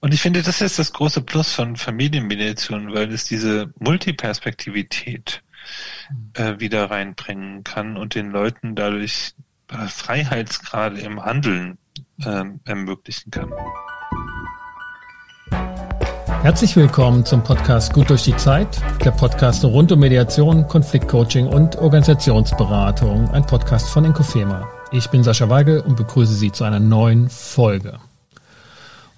Und ich finde, das ist das große Plus von Familienmediation, weil es diese Multiperspektivität äh, wieder reinbringen kann und den Leuten dadurch äh, Freiheitsgrade im Handeln äh, ermöglichen kann. Herzlich willkommen zum Podcast Gut durch die Zeit, der Podcast rund um Mediation, Konfliktcoaching und Organisationsberatung, ein Podcast von Inkofema. Ich bin Sascha Weigel und begrüße Sie zu einer neuen Folge.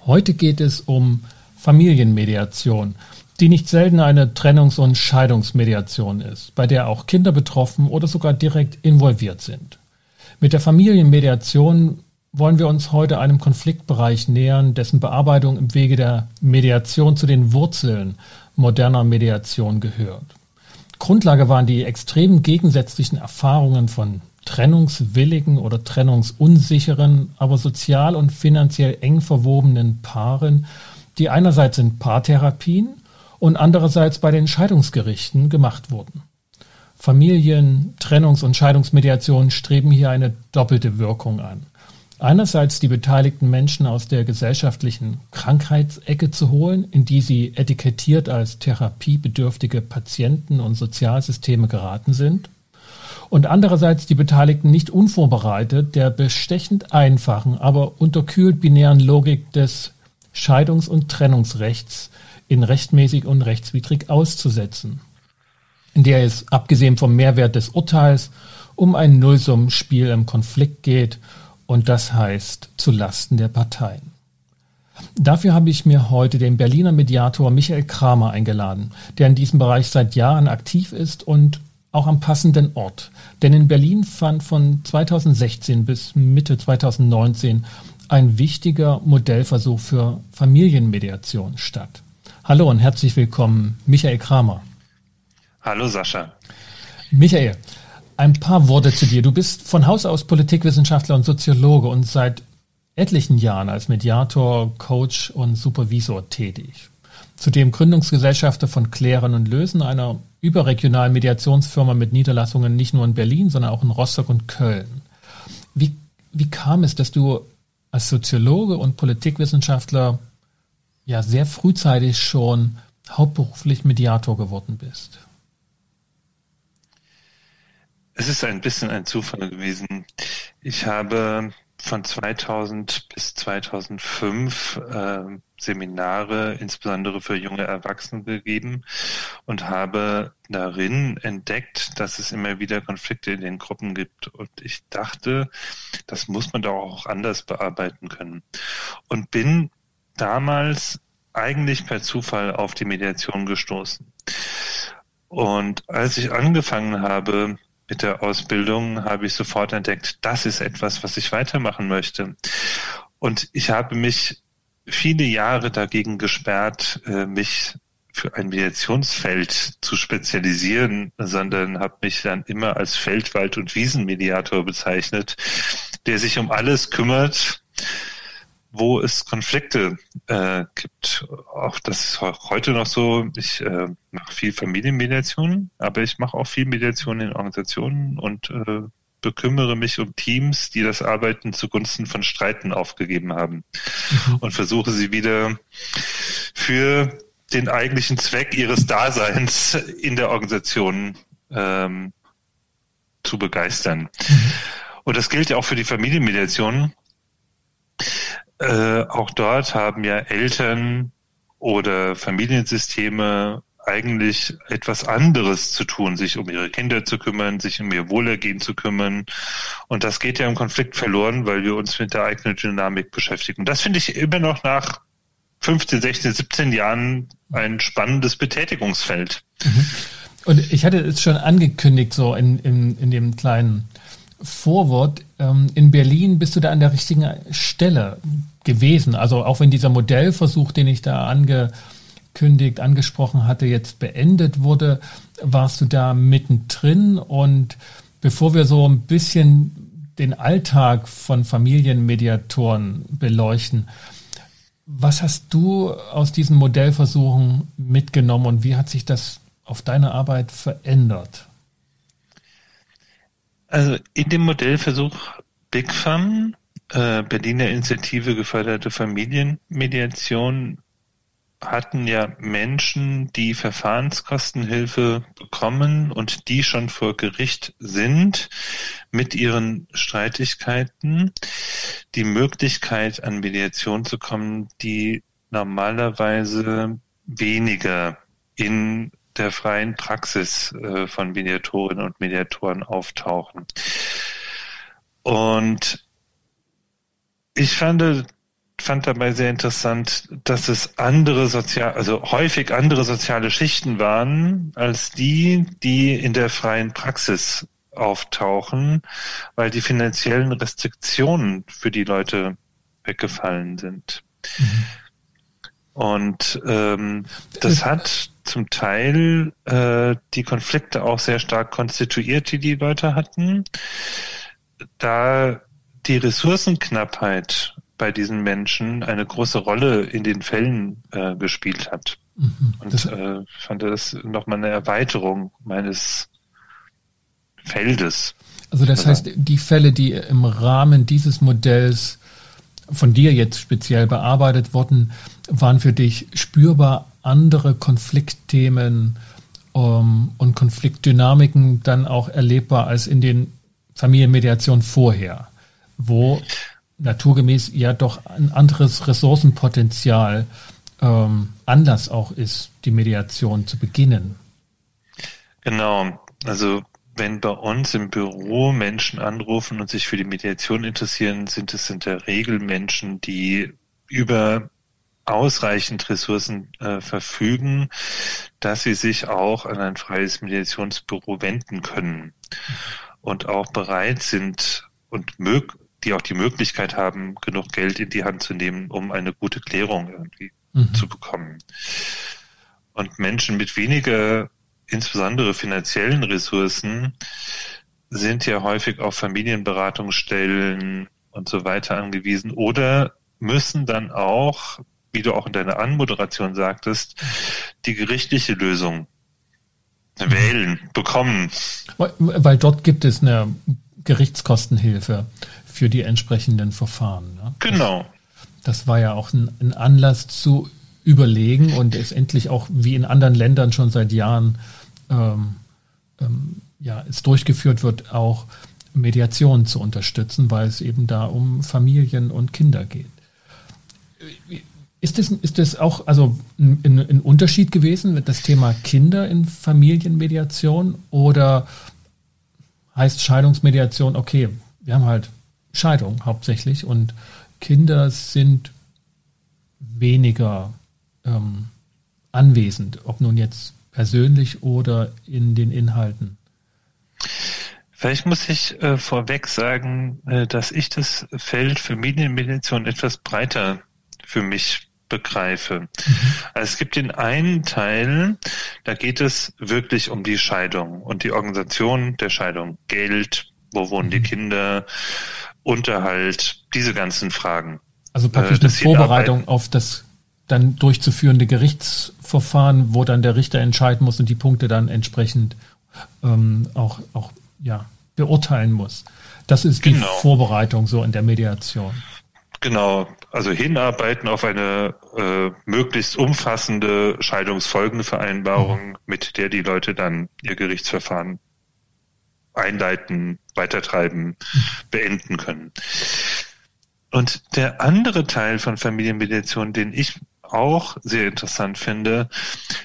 Heute geht es um Familienmediation, die nicht selten eine Trennungs- und Scheidungsmediation ist, bei der auch Kinder betroffen oder sogar direkt involviert sind. Mit der Familienmediation wollen wir uns heute einem Konfliktbereich nähern, dessen Bearbeitung im Wege der Mediation zu den Wurzeln moderner Mediation gehört. Grundlage waren die extrem gegensätzlichen Erfahrungen von trennungswilligen oder trennungsunsicheren, aber sozial und finanziell eng verwobenen Paaren, die einerseits in Paartherapien und andererseits bei den Scheidungsgerichten gemacht wurden. Familien-, Trennungs- und Scheidungsmediationen streben hier eine doppelte Wirkung an. Einerseits die beteiligten Menschen aus der gesellschaftlichen Krankheitsecke zu holen, in die sie etikettiert als therapiebedürftige Patienten und Sozialsysteme geraten sind, und andererseits die Beteiligten nicht unvorbereitet der bestechend einfachen, aber unterkühlt binären Logik des Scheidungs- und Trennungsrechts in rechtmäßig und rechtswidrig auszusetzen, in der es, abgesehen vom Mehrwert des Urteils, um ein Nullsummenspiel im Konflikt geht und das heißt zu Lasten der Parteien. Dafür habe ich mir heute den Berliner Mediator Michael Kramer eingeladen, der in diesem Bereich seit Jahren aktiv ist und auch am passenden Ort. Denn in Berlin fand von 2016 bis Mitte 2019 ein wichtiger Modellversuch für Familienmediation statt. Hallo und herzlich willkommen, Michael Kramer. Hallo Sascha. Michael, ein paar Worte zu dir. Du bist von Haus aus Politikwissenschaftler und Soziologe und seit etlichen Jahren als Mediator, Coach und Supervisor tätig. Zudem Gründungsgesellschafter von Klären und Lösen, einer überregionalen Mediationsfirma mit Niederlassungen nicht nur in Berlin, sondern auch in Rostock und Köln. Wie, wie kam es, dass du als Soziologe und Politikwissenschaftler ja sehr frühzeitig schon hauptberuflich Mediator geworden bist? Es ist ein bisschen ein Zufall gewesen. Ich habe von 2000 bis 2005 äh, Seminare insbesondere für junge Erwachsene gegeben und habe darin entdeckt, dass es immer wieder Konflikte in den Gruppen gibt. Und ich dachte, das muss man doch auch anders bearbeiten können. Und bin damals eigentlich per Zufall auf die Mediation gestoßen. Und als ich angefangen habe, mit der Ausbildung habe ich sofort entdeckt, das ist etwas, was ich weitermachen möchte. Und ich habe mich viele Jahre dagegen gesperrt, äh, mich für ein Mediationsfeld zu spezialisieren, sondern habe mich dann immer als Feldwald- und Wiesenmediator bezeichnet, der sich um alles kümmert, wo es Konflikte äh, gibt. Auch das ist heute noch so. Ich äh, mache viel Familienmediation, aber ich mache auch viel Mediation in Organisationen und äh, bekümmere mich um Teams, die das Arbeiten zugunsten von Streiten aufgegeben haben mhm. und versuche sie wieder für den eigentlichen Zweck ihres Daseins in der Organisation ähm, zu begeistern. Mhm. Und das gilt ja auch für die Familienmediation. Äh, auch dort haben ja Eltern oder Familiensysteme eigentlich etwas anderes zu tun, sich um ihre Kinder zu kümmern, sich um ihr Wohlergehen zu kümmern. Und das geht ja im Konflikt verloren, weil wir uns mit der eigenen Dynamik beschäftigen. Das finde ich immer noch nach 15, 16, 17 Jahren ein spannendes Betätigungsfeld. Mhm. Und ich hatte es schon angekündigt, so in, in, in dem kleinen Vorwort. Ähm, in Berlin bist du da an der richtigen Stelle gewesen. Also auch wenn dieser Modellversuch, den ich da angekündigt, angesprochen hatte, jetzt beendet wurde, warst du da mittendrin. Und bevor wir so ein bisschen den Alltag von Familienmediatoren beleuchten, was hast du aus diesen Modellversuchen mitgenommen und wie hat sich das auf deine Arbeit verändert? Also in dem Modellversuch Big Fun äh, Berliner Initiative geförderte Familienmediation hatten ja Menschen, die Verfahrenskostenhilfe bekommen und die schon vor Gericht sind mit ihren Streitigkeiten, die Möglichkeit an Mediation zu kommen, die normalerweise weniger in der freien Praxis äh, von Mediatorinnen und Mediatoren auftauchen. Und ich fand fand dabei sehr interessant, dass es andere sozial, also häufig andere soziale Schichten waren als die, die in der freien Praxis auftauchen, weil die finanziellen Restriktionen für die Leute weggefallen sind. Mhm. Und ähm, das hat zum Teil äh, die Konflikte auch sehr stark konstituiert, die die Leute hatten. Da die Ressourcenknappheit bei diesen Menschen eine große Rolle in den Fällen äh, gespielt hat. Mhm, und äh, fand das nochmal eine Erweiterung meines Feldes. Also das heißt, die Fälle, die im Rahmen dieses Modells von dir jetzt speziell bearbeitet wurden, waren für dich spürbar andere Konfliktthemen um, und Konfliktdynamiken dann auch erlebbar als in den Familienmediationen vorher, wo naturgemäß ja doch ein anderes Ressourcenpotenzial ähm, Anlass auch ist, die Mediation zu beginnen. Genau. Also wenn bei uns im Büro Menschen anrufen und sich für die Mediation interessieren, sind es in der Regel Menschen, die über ausreichend Ressourcen äh, verfügen, dass sie sich auch an ein freies Mediationsbüro wenden können und auch bereit sind und mög die auch die Möglichkeit haben, genug Geld in die Hand zu nehmen, um eine gute Klärung irgendwie mhm. zu bekommen. Und Menschen mit weniger, insbesondere finanziellen Ressourcen, sind ja häufig auf Familienberatungsstellen und so weiter angewiesen oder müssen dann auch, wie du auch in deiner Anmoderation sagtest, die gerichtliche Lösung wählen, bekommen. Weil dort gibt es eine Gerichtskostenhilfe für die entsprechenden Verfahren. Ne? Genau. Das, das, war ja auch ein, ein, Anlass zu überlegen und es endlich auch wie in anderen Ländern schon seit Jahren ähm, ähm, ja, es durchgeführt wird, auch Mediation zu unterstützen, weil es eben da um Familien und Kinder geht. Ist das, ist das auch also ein, ein Unterschied gewesen mit das Thema Kinder in Familienmediation oder heißt Scheidungsmediation, okay, wir haben halt Scheidung hauptsächlich und Kinder sind weniger ähm, anwesend, ob nun jetzt persönlich oder in den Inhalten. Vielleicht muss ich äh, vorweg sagen, äh, dass ich das Feld Familienmediation etwas breiter für mich begreife. Mhm. Also es gibt den einen Teil, da geht es wirklich um die Scheidung und die Organisation der Scheidung. Geld, wo wohnen die mhm. Kinder, Unterhalt, diese ganzen Fragen. Also praktisch äh, eine Vorbereitung auf das dann durchzuführende Gerichtsverfahren, wo dann der Richter entscheiden muss und die Punkte dann entsprechend ähm, auch, auch ja, beurteilen muss. Das ist die genau. Vorbereitung so in der Mediation. Genau, also hinarbeiten auf eine äh, möglichst umfassende Scheidungsfolgenvereinbarung, mhm. mit der die Leute dann ihr Gerichtsverfahren einleiten, weitertreiben, beenden können. Und der andere Teil von Familienmediation, den ich auch sehr interessant finde,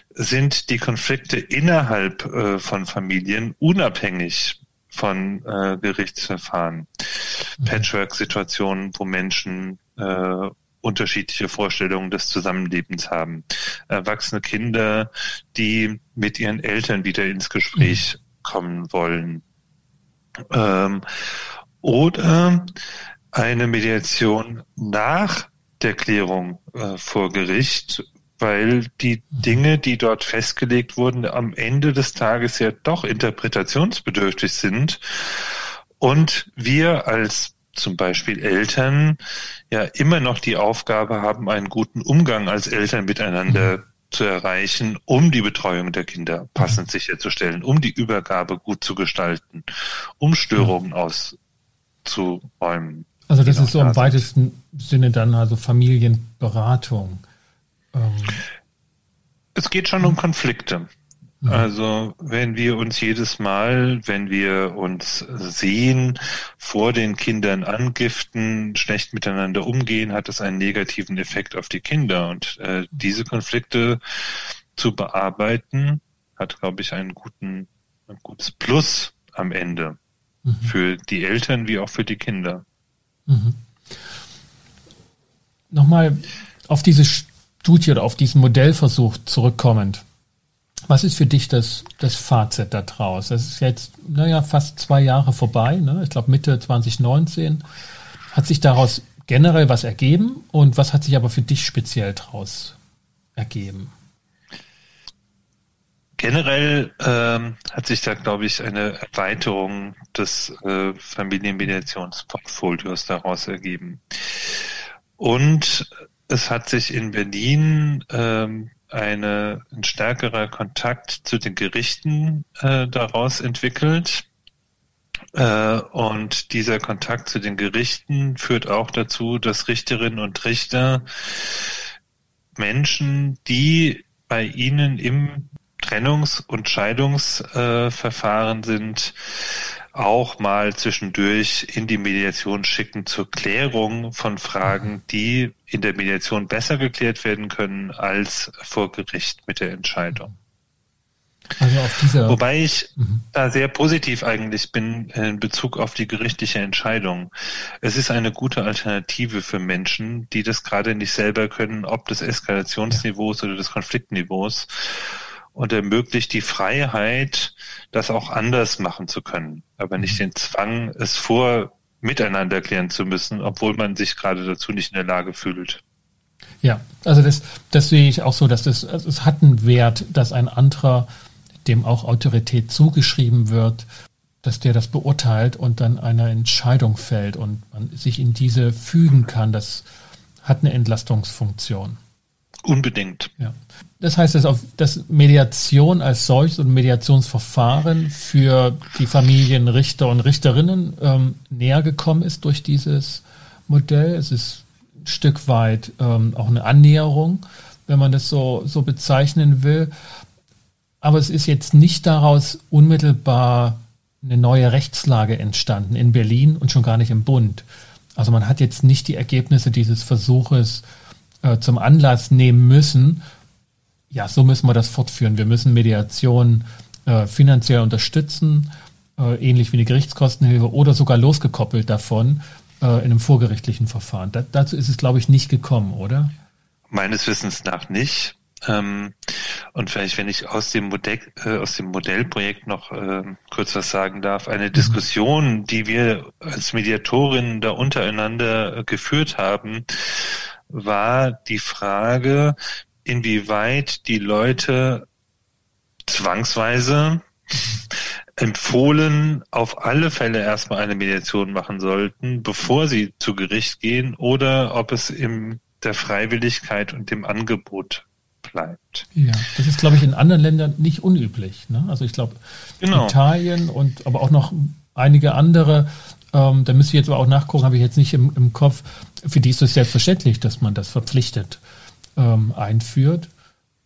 sind die Konflikte innerhalb äh, von Familien, unabhängig von äh, Gerichtsverfahren. Mhm. Patchwork-Situationen, wo Menschen äh, unterschiedliche Vorstellungen des Zusammenlebens haben. Erwachsene Kinder, die mit ihren Eltern wieder ins Gespräch mhm. kommen wollen. Ähm, oder eine Mediation nach der Klärung äh, vor Gericht, weil die Dinge, die dort festgelegt wurden, am Ende des Tages ja doch interpretationsbedürftig sind. Und wir als zum Beispiel Eltern ja immer noch die Aufgabe haben, einen guten Umgang als Eltern miteinander zu erreichen, um die Betreuung der Kinder passend sicherzustellen, um die Übergabe gut zu gestalten, um Störungen auszuräumen. Also das ist so im weitesten Sinne dann also Familienberatung. Ähm. Es geht schon um Konflikte. Mhm. Also wenn wir uns jedes Mal, wenn wir uns sehen, vor den Kindern angiften, schlecht miteinander umgehen, hat das einen negativen Effekt auf die Kinder. Und äh, diese Konflikte zu bearbeiten, hat, glaube ich, einen guten, ein gutes Plus am Ende mhm. für die Eltern wie auch für die Kinder. Mhm. Nochmal auf diese Studie oder auf diesen Modellversuch zurückkommend. Was ist für dich das, das Fazit daraus? Das ist jetzt, naja, fast zwei Jahre vorbei, ne? ich glaube Mitte 2019. Hat sich daraus generell was ergeben und was hat sich aber für dich speziell daraus ergeben? Generell ähm, hat sich da, glaube ich, eine Erweiterung des äh, Familienmediationsportfolios daraus ergeben. Und es hat sich in Berlin ähm, eine, ein stärkerer Kontakt zu den Gerichten äh, daraus entwickelt. Äh, und dieser Kontakt zu den Gerichten führt auch dazu, dass Richterinnen und Richter Menschen, die bei ihnen im Trennungs- und Scheidungsverfahren sind, auch mal zwischendurch in die Mediation schicken zur Klärung von Fragen, die in der Mediation besser geklärt werden können als vor Gericht mit der Entscheidung. Also Wobei ich mhm. da sehr positiv eigentlich bin in Bezug auf die gerichtliche Entscheidung. Es ist eine gute Alternative für Menschen, die das gerade nicht selber können, ob des Eskalationsniveaus oder des Konfliktniveaus und ermöglicht die Freiheit, das auch anders machen zu können, aber nicht mhm. den Zwang, es vor miteinander klären zu müssen, obwohl man sich gerade dazu nicht in der Lage fühlt. Ja, also das, das sehe ich auch so, dass das, also es hat einen Wert, dass ein anderer, dem auch Autorität zugeschrieben wird, dass der das beurteilt und dann eine Entscheidung fällt und man sich in diese fügen kann. Das hat eine Entlastungsfunktion. Unbedingt. Ja. Das heißt, dass, auf, dass Mediation als solches und Mediationsverfahren für die Familienrichter und Richterinnen ähm, näher gekommen ist durch dieses Modell. Es ist ein Stück weit ähm, auch eine Annäherung, wenn man das so, so bezeichnen will. Aber es ist jetzt nicht daraus unmittelbar eine neue Rechtslage entstanden in Berlin und schon gar nicht im Bund. Also man hat jetzt nicht die Ergebnisse dieses Versuches äh, zum Anlass nehmen müssen, ja, so müssen wir das fortführen. Wir müssen Mediation äh, finanziell unterstützen, äh, ähnlich wie eine Gerichtskostenhilfe oder sogar losgekoppelt davon äh, in einem vorgerichtlichen Verfahren. Da, dazu ist es, glaube ich, nicht gekommen, oder? Meines Wissens nach nicht. Ähm, und vielleicht, wenn ich aus dem Modell, äh, aus dem Modellprojekt noch äh, kurz was sagen darf, eine mhm. Diskussion, die wir als Mediatorinnen da untereinander äh, geführt haben, war die Frage, inwieweit die Leute zwangsweise empfohlen, auf alle Fälle erstmal eine Mediation machen sollten, bevor sie zu Gericht gehen, oder ob es in der Freiwilligkeit und dem Angebot bleibt. Ja, das ist, glaube ich, in anderen Ländern nicht unüblich. Ne? Also ich glaube, genau. Italien und aber auch noch einige andere, ähm, da müsste ich jetzt aber auch nachgucken, habe ich jetzt nicht im, im Kopf, für die ist es selbstverständlich, dass man das verpflichtet ähm, einführt.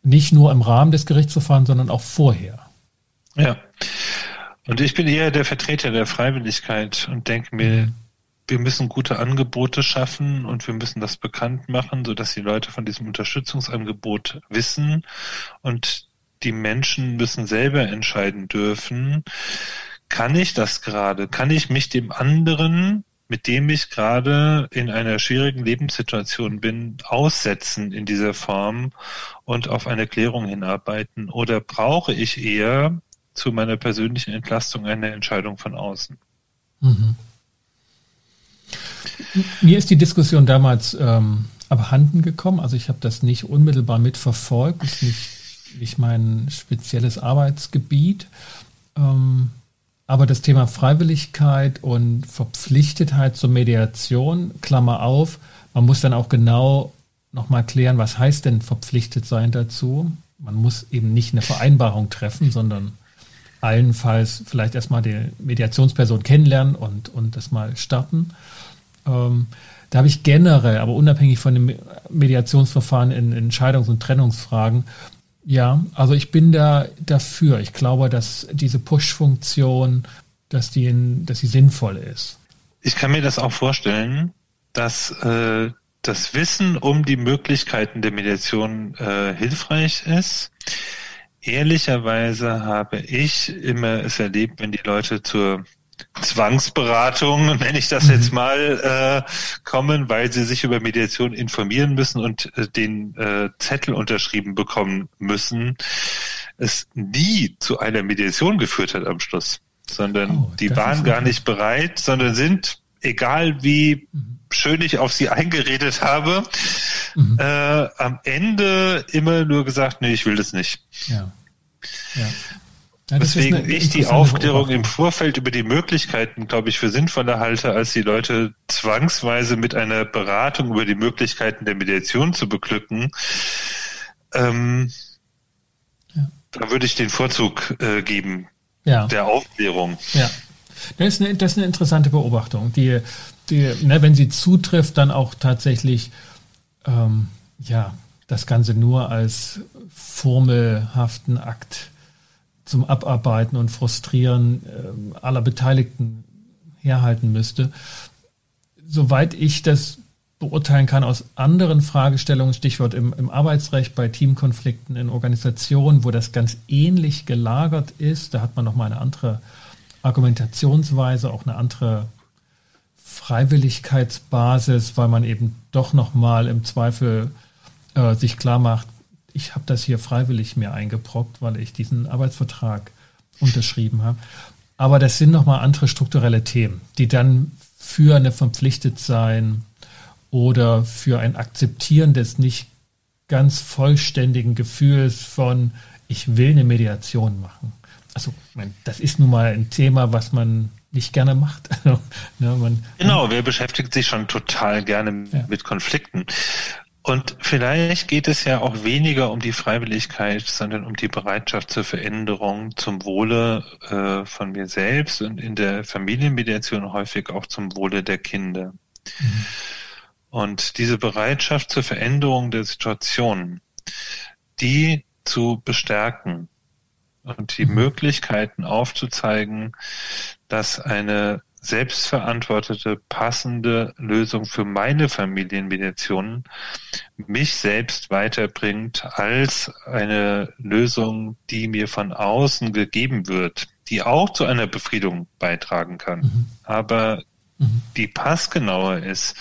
Nicht nur im Rahmen des Gerichtsverfahrens, sondern auch vorher. Ja. Und ich bin eher der Vertreter der Freiwilligkeit und denke mir, mhm. wir müssen gute Angebote schaffen und wir müssen das bekannt machen, sodass die Leute von diesem Unterstützungsangebot wissen und die Menschen müssen selber entscheiden dürfen, kann ich das gerade? Kann ich mich dem anderen mit dem ich gerade in einer schwierigen Lebenssituation bin, aussetzen in dieser Form und auf eine Klärung hinarbeiten? Oder brauche ich eher zu meiner persönlichen Entlastung eine Entscheidung von außen? Mhm. Mir ist die Diskussion damals ähm, abhanden gekommen. Also ich habe das nicht unmittelbar mitverfolgt. Das ist nicht, nicht mein spezielles Arbeitsgebiet. Ähm, aber das Thema Freiwilligkeit und Verpflichtetheit zur Mediation, Klammer auf, man muss dann auch genau nochmal klären, was heißt denn verpflichtet sein dazu. Man muss eben nicht eine Vereinbarung treffen, sondern allenfalls vielleicht erstmal die Mediationsperson kennenlernen und, und das mal starten. Ähm, da habe ich generell, aber unabhängig von dem Mediationsverfahren in Entscheidungs- und Trennungsfragen, ja, also ich bin da dafür. Ich glaube, dass diese Push-Funktion, dass die, dass sie sinnvoll ist. Ich kann mir das auch vorstellen, dass äh, das Wissen um die Möglichkeiten der Mediation äh, hilfreich ist. Ehrlicherweise habe ich immer es erlebt, wenn die Leute zur Zwangsberatung, nenne ich das jetzt mhm. mal, äh, kommen, weil sie sich über Mediation informieren müssen und äh, den äh, Zettel unterschrieben bekommen müssen, es nie zu einer Mediation geführt hat am Schluss, sondern oh, die waren gar nicht bereit, sondern sind, egal wie mhm. schön ich auf sie eingeredet habe, mhm. äh, am Ende immer nur gesagt, nee, ich will das nicht. Ja. Ja. Ja, Deswegen ich die Aufklärung im Vorfeld über die Möglichkeiten, glaube ich, für sinnvoller halte, als die Leute zwangsweise mit einer Beratung über die Möglichkeiten der Mediation zu beglücken. Ähm, ja. Da würde ich den Vorzug äh, geben, ja. der Aufklärung. Ja, das ist, eine, das ist eine interessante Beobachtung, die, die ne, wenn sie zutrifft, dann auch tatsächlich ähm, ja, das Ganze nur als formelhaften Akt zum Abarbeiten und Frustrieren äh, aller Beteiligten herhalten müsste. Soweit ich das beurteilen kann aus anderen Fragestellungen, Stichwort im, im Arbeitsrecht, bei Teamkonflikten in Organisationen, wo das ganz ähnlich gelagert ist, da hat man nochmal eine andere Argumentationsweise, auch eine andere Freiwilligkeitsbasis, weil man eben doch nochmal im Zweifel äh, sich klar macht, ich habe das hier freiwillig mir eingebrockt, weil ich diesen Arbeitsvertrag unterschrieben habe. Aber das sind nochmal andere strukturelle Themen, die dann für eine Verpflichtetsein oder für ein Akzeptieren des nicht ganz vollständigen Gefühls von, ich will eine Mediation machen. Also, das ist nun mal ein Thema, was man nicht gerne macht. ja, man, genau, wer beschäftigt sich schon total gerne ja. mit Konflikten? Und vielleicht geht es ja auch weniger um die Freiwilligkeit, sondern um die Bereitschaft zur Veränderung zum Wohle äh, von mir selbst und in der Familienmediation häufig auch zum Wohle der Kinder. Mhm. Und diese Bereitschaft zur Veränderung der Situation, die zu bestärken und die mhm. Möglichkeiten aufzuzeigen, dass eine selbstverantwortete, passende Lösung für meine Familienmediation mich selbst weiterbringt als eine Lösung, die mir von außen gegeben wird, die auch zu einer Befriedung beitragen kann, mhm. aber mhm. die passgenauer ist.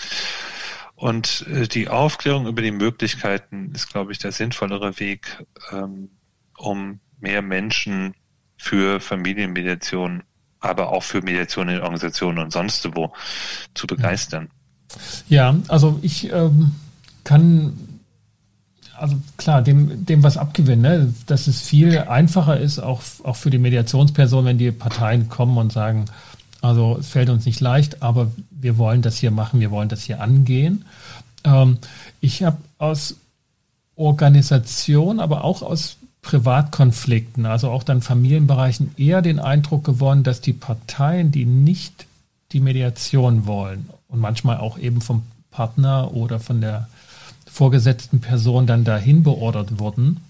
Und äh, die Aufklärung über die Möglichkeiten ist, glaube ich, der sinnvollere Weg, ähm, um mehr Menschen für Familienmediation aber auch für Mediation in Organisationen und sonst wo zu begeistern. Ja, also ich ähm, kann also klar, dem, dem was abgewinnen, ne? dass es viel einfacher ist, auch, auch für die Mediationsperson, wenn die Parteien kommen und sagen, also es fällt uns nicht leicht, aber wir wollen das hier machen, wir wollen das hier angehen. Ähm, ich habe aus Organisation, aber auch aus Privatkonflikten, also auch dann Familienbereichen, eher den Eindruck gewonnen, dass die Parteien, die nicht die Mediation wollen und manchmal auch eben vom Partner oder von der vorgesetzten Person dann dahin beordert wurden,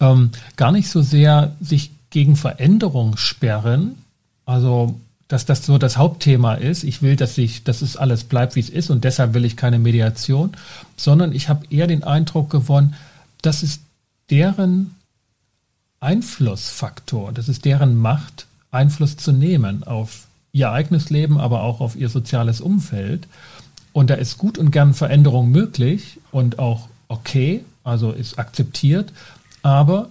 ähm, gar nicht so sehr sich gegen Veränderung sperren, also dass das so das Hauptthema ist. Ich will, dass ich, dass es alles bleibt, wie es ist und deshalb will ich keine Mediation, sondern ich habe eher den Eindruck gewonnen, dass es deren Einflussfaktor, das ist deren Macht, Einfluss zu nehmen auf ihr eigenes Leben, aber auch auf ihr soziales Umfeld. Und da ist gut und gern Veränderung möglich und auch okay, also ist akzeptiert, aber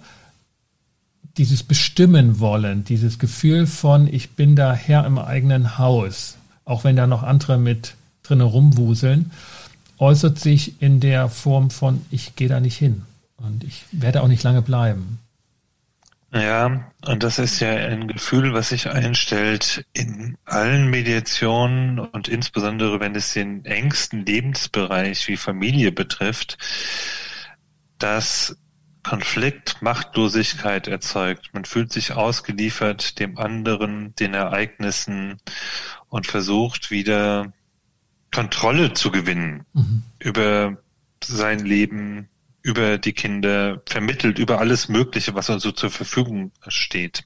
dieses Bestimmen wollen, dieses Gefühl von, ich bin da Herr im eigenen Haus, auch wenn da noch andere mit drinnen rumwuseln, äußert sich in der Form von, ich gehe da nicht hin. Und ich werde auch nicht lange bleiben. Ja, und das ist ja ein Gefühl, was sich einstellt in allen Mediationen und insbesondere wenn es den engsten Lebensbereich wie Familie betrifft, dass Konflikt Machtlosigkeit erzeugt. Man fühlt sich ausgeliefert dem anderen, den Ereignissen und versucht wieder Kontrolle zu gewinnen mhm. über sein Leben, über die Kinder, vermittelt über alles Mögliche, was uns so zur Verfügung steht.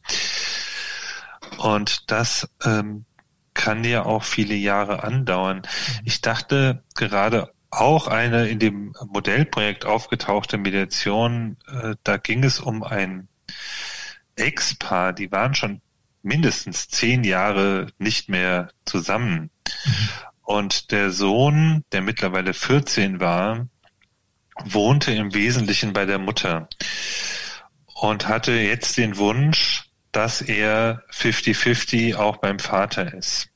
Und das ähm, kann ja auch viele Jahre andauern. Mhm. Ich dachte gerade auch eine in dem Modellprojekt aufgetauchte Mediation, äh, da ging es um ein Ex-Paar, die waren schon mindestens zehn Jahre nicht mehr zusammen. Mhm. Und der Sohn, der mittlerweile 14 war, wohnte im Wesentlichen bei der Mutter und hatte jetzt den Wunsch, dass er 50-50 auch beim Vater ist.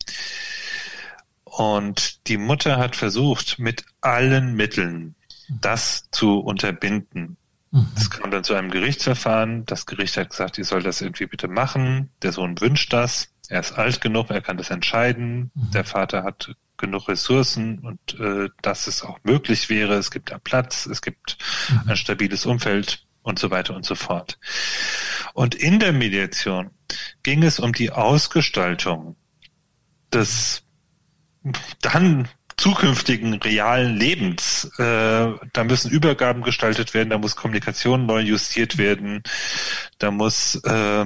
Und die Mutter hat versucht, mit allen Mitteln das zu unterbinden. Mhm. Es kam dann zu einem Gerichtsverfahren. Das Gericht hat gesagt, ich soll das irgendwie bitte machen. Der Sohn wünscht das. Er ist alt genug, er kann das entscheiden. Mhm. Der Vater hat genug Ressourcen und äh, dass es auch möglich wäre. Es gibt da Platz, es gibt mhm. ein stabiles Umfeld und so weiter und so fort. Und in der Mediation ging es um die Ausgestaltung des dann zukünftigen realen Lebens. Äh, da müssen Übergaben gestaltet werden, da muss Kommunikation neu justiert werden, da muss äh,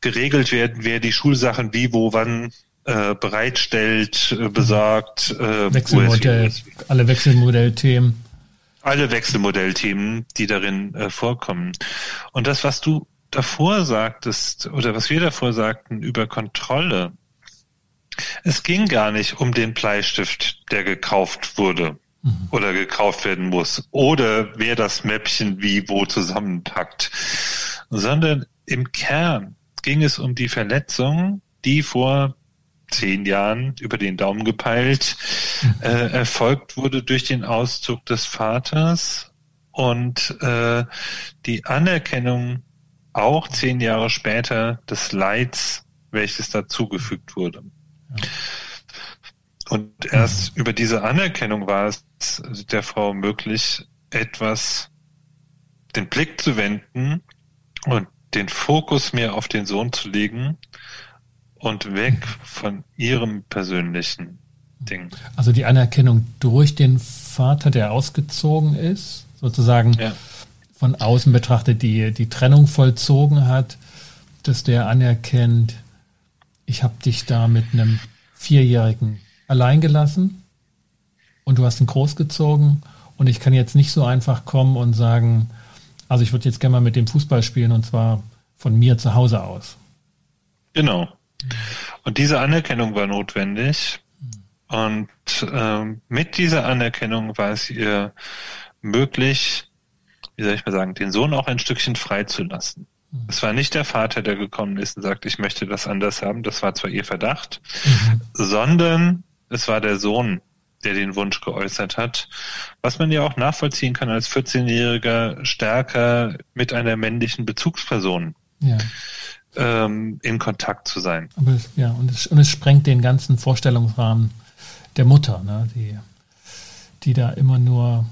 geregelt werden, wer die Schulsachen wie, wo, wann äh, bereitstellt, äh, besorgt. Äh, Wechselmodell, alle Wechselmodellthemen. Alle Wechselmodellthemen, die darin äh, vorkommen. Und das, was du davor sagtest, oder was wir davor sagten über Kontrolle, es ging gar nicht um den Bleistift, der gekauft wurde mhm. oder gekauft werden muss oder wer das Mäppchen wie wo zusammenpackt, sondern im Kern ging es um die Verletzung, die vor zehn Jahren über den Daumen gepeilt mhm. äh, erfolgt wurde durch den Auszug des Vaters und äh, die Anerkennung auch zehn Jahre später des Leids, welches dazugefügt wurde. Und erst mhm. über diese Anerkennung war es der Frau möglich, etwas den Blick zu wenden und den Fokus mehr auf den Sohn zu legen und weg von ihrem persönlichen Ding. Also die Anerkennung durch den Vater, der ausgezogen ist, sozusagen ja. von außen betrachtet die, die Trennung vollzogen hat, dass der anerkennt, ich habe dich da mit einem Vierjährigen allein gelassen und du hast ihn großgezogen und ich kann jetzt nicht so einfach kommen und sagen, also ich würde jetzt gerne mal mit dem Fußball spielen und zwar von mir zu Hause aus. Genau. Und diese Anerkennung war notwendig. Und ähm, mit dieser Anerkennung war es ihr möglich, wie soll ich mal sagen, den Sohn auch ein Stückchen freizulassen. Mhm. Es war nicht der Vater, der gekommen ist und sagt, ich möchte das anders haben. Das war zwar ihr Verdacht, mhm. sondern es war der Sohn, der den Wunsch geäußert hat, was man ja auch nachvollziehen kann als 14-Jähriger stärker mit einer männlichen Bezugsperson ja. Ähm, in Kontakt zu sein. Aber es, ja, und es, und es sprengt den ganzen Vorstellungsrahmen der Mutter, ne, die, die da immer nur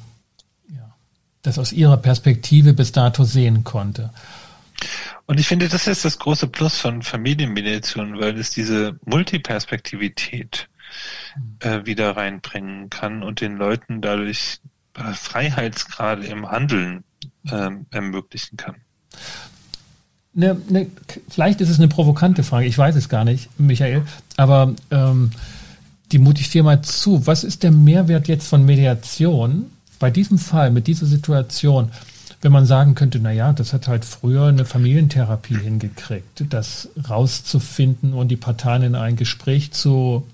ja, das aus ihrer Perspektive bis dato sehen konnte. Und ich finde, das ist das große Plus von Familienmediation, weil es diese Multiperspektivität äh, wieder reinbringen kann und den Leuten dadurch äh, Freiheitsgrade im Handeln äh, ermöglichen kann. Ne, ne, vielleicht ist es eine provokante Frage, ich weiß es gar nicht, Michael, aber ähm, die dir mal zu. Was ist der Mehrwert jetzt von Mediation bei diesem Fall, mit dieser Situation? wenn man sagen könnte, na ja, das hat halt früher eine Familientherapie hingekriegt, das rauszufinden und die Parteien in ein Gespräch zu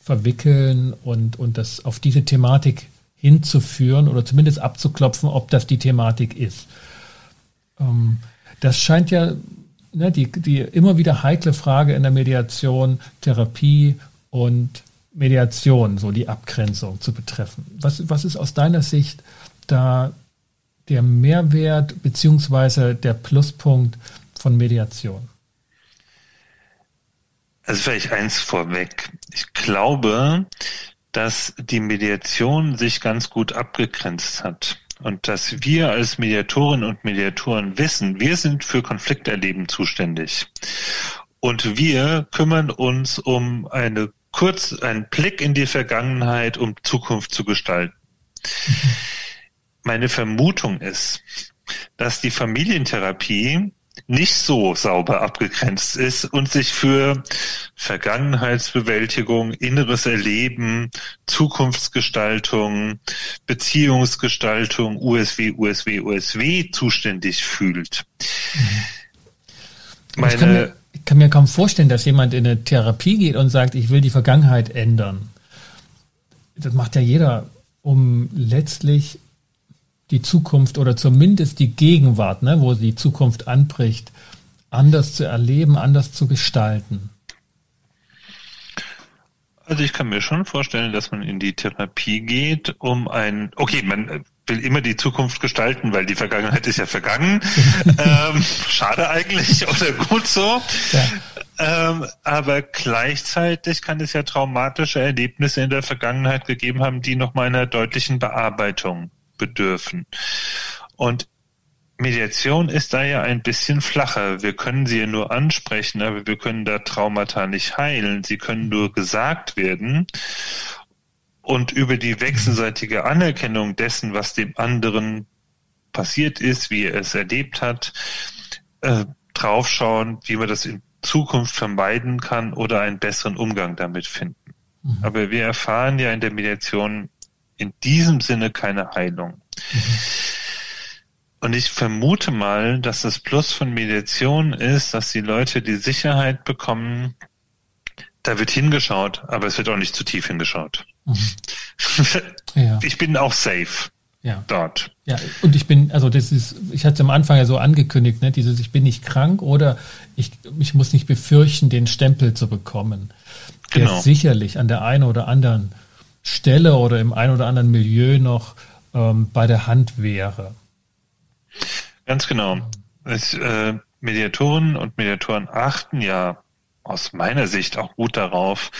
verwickeln und, und das auf diese Thematik hinzuführen oder zumindest abzuklopfen, ob das die Thematik ist. Ähm, das scheint ja ne, die, die immer wieder heikle Frage in der Mediation, Therapie und Mediation, so die Abgrenzung zu betreffen. Was, was ist aus deiner Sicht da der Mehrwert beziehungsweise der Pluspunkt von Mediation? Also vielleicht eins vorweg. Ich glaube, dass die Mediation sich ganz gut abgegrenzt hat und dass wir als Mediatorinnen und Mediatoren wissen, wir sind für Konflikterleben zuständig. Und wir kümmern uns um eine kurz ein Blick in die Vergangenheit, um Zukunft zu gestalten. Mhm. Meine Vermutung ist, dass die Familientherapie nicht so sauber abgegrenzt ist und sich für Vergangenheitsbewältigung, inneres Erleben, Zukunftsgestaltung, Beziehungsgestaltung, USW, USW, USW zuständig fühlt. Meine, ich, kann mir, ich kann mir kaum vorstellen, dass jemand in eine Therapie geht und sagt, ich will die Vergangenheit ändern. Das macht ja jeder, um letztlich die Zukunft oder zumindest die Gegenwart, ne, wo die Zukunft anbricht, anders zu erleben, anders zu gestalten? Also ich kann mir schon vorstellen, dass man in die Therapie geht, um ein, okay, man will immer die Zukunft gestalten, weil die Vergangenheit ist ja vergangen. ähm, schade eigentlich oder gut so. Ja. Ähm, aber gleichzeitig kann es ja traumatische Erlebnisse in der Vergangenheit gegeben haben, die noch mal einer deutlichen Bearbeitung bedürfen. Und Mediation ist da ja ein bisschen flacher. Wir können sie ja nur ansprechen, aber wir können da Traumata nicht heilen. Sie können nur gesagt werden. Und über die wechselseitige Anerkennung dessen, was dem anderen passiert ist, wie er es erlebt hat, äh, draufschauen, wie man das in Zukunft vermeiden kann oder einen besseren Umgang damit finden. Mhm. Aber wir erfahren ja in der Mediation in diesem Sinne keine Heilung. Mhm. Und ich vermute mal, dass das Plus von Mediation ist, dass die Leute die Sicherheit bekommen, da wird hingeschaut, aber es wird auch nicht zu tief hingeschaut. Mhm. ja. Ich bin auch safe ja. dort. Ja, und ich bin, also das ist, ich hatte am Anfang ja so angekündigt, ne, dieses, ich bin nicht krank oder ich, ich muss nicht befürchten, den Stempel zu bekommen. Der genau. sicherlich an der einen oder anderen Stelle oder im ein oder anderen Milieu noch ähm, bei der Hand wäre. Ganz genau. Es, äh, Mediatoren und Mediatoren achten ja aus meiner Sicht auch gut darauf,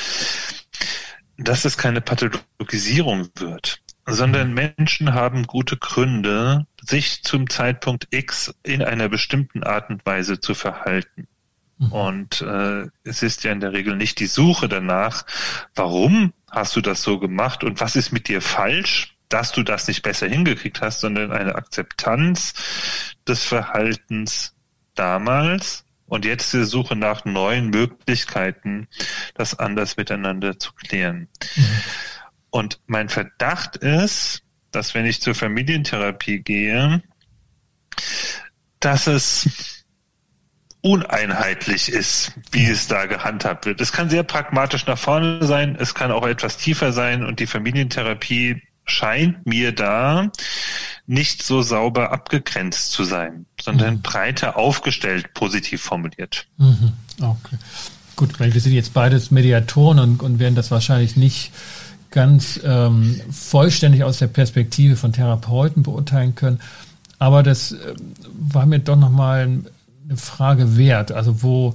dass es keine Pathologisierung wird, sondern Menschen haben gute Gründe, sich zum Zeitpunkt X in einer bestimmten Art und Weise zu verhalten. Mhm. Und äh, es ist ja in der Regel nicht die Suche danach, warum hast du das so gemacht und was ist mit dir falsch, dass du das nicht besser hingekriegt hast, sondern eine Akzeptanz des Verhaltens damals und jetzt die Suche nach neuen Möglichkeiten, das anders miteinander zu klären. Mhm. Und mein Verdacht ist, dass wenn ich zur Familientherapie gehe, dass es uneinheitlich ist, wie es da gehandhabt wird. Es kann sehr pragmatisch nach vorne sein, es kann auch etwas tiefer sein und die Familientherapie scheint mir da nicht so sauber abgegrenzt zu sein, sondern mhm. breiter aufgestellt, positiv formuliert. Mhm. Okay. Gut, weil wir sind jetzt beides Mediatoren und, und werden das wahrscheinlich nicht ganz ähm, vollständig aus der Perspektive von Therapeuten beurteilen können. Aber das äh, war mir doch nochmal ein Frage wert. Also wo,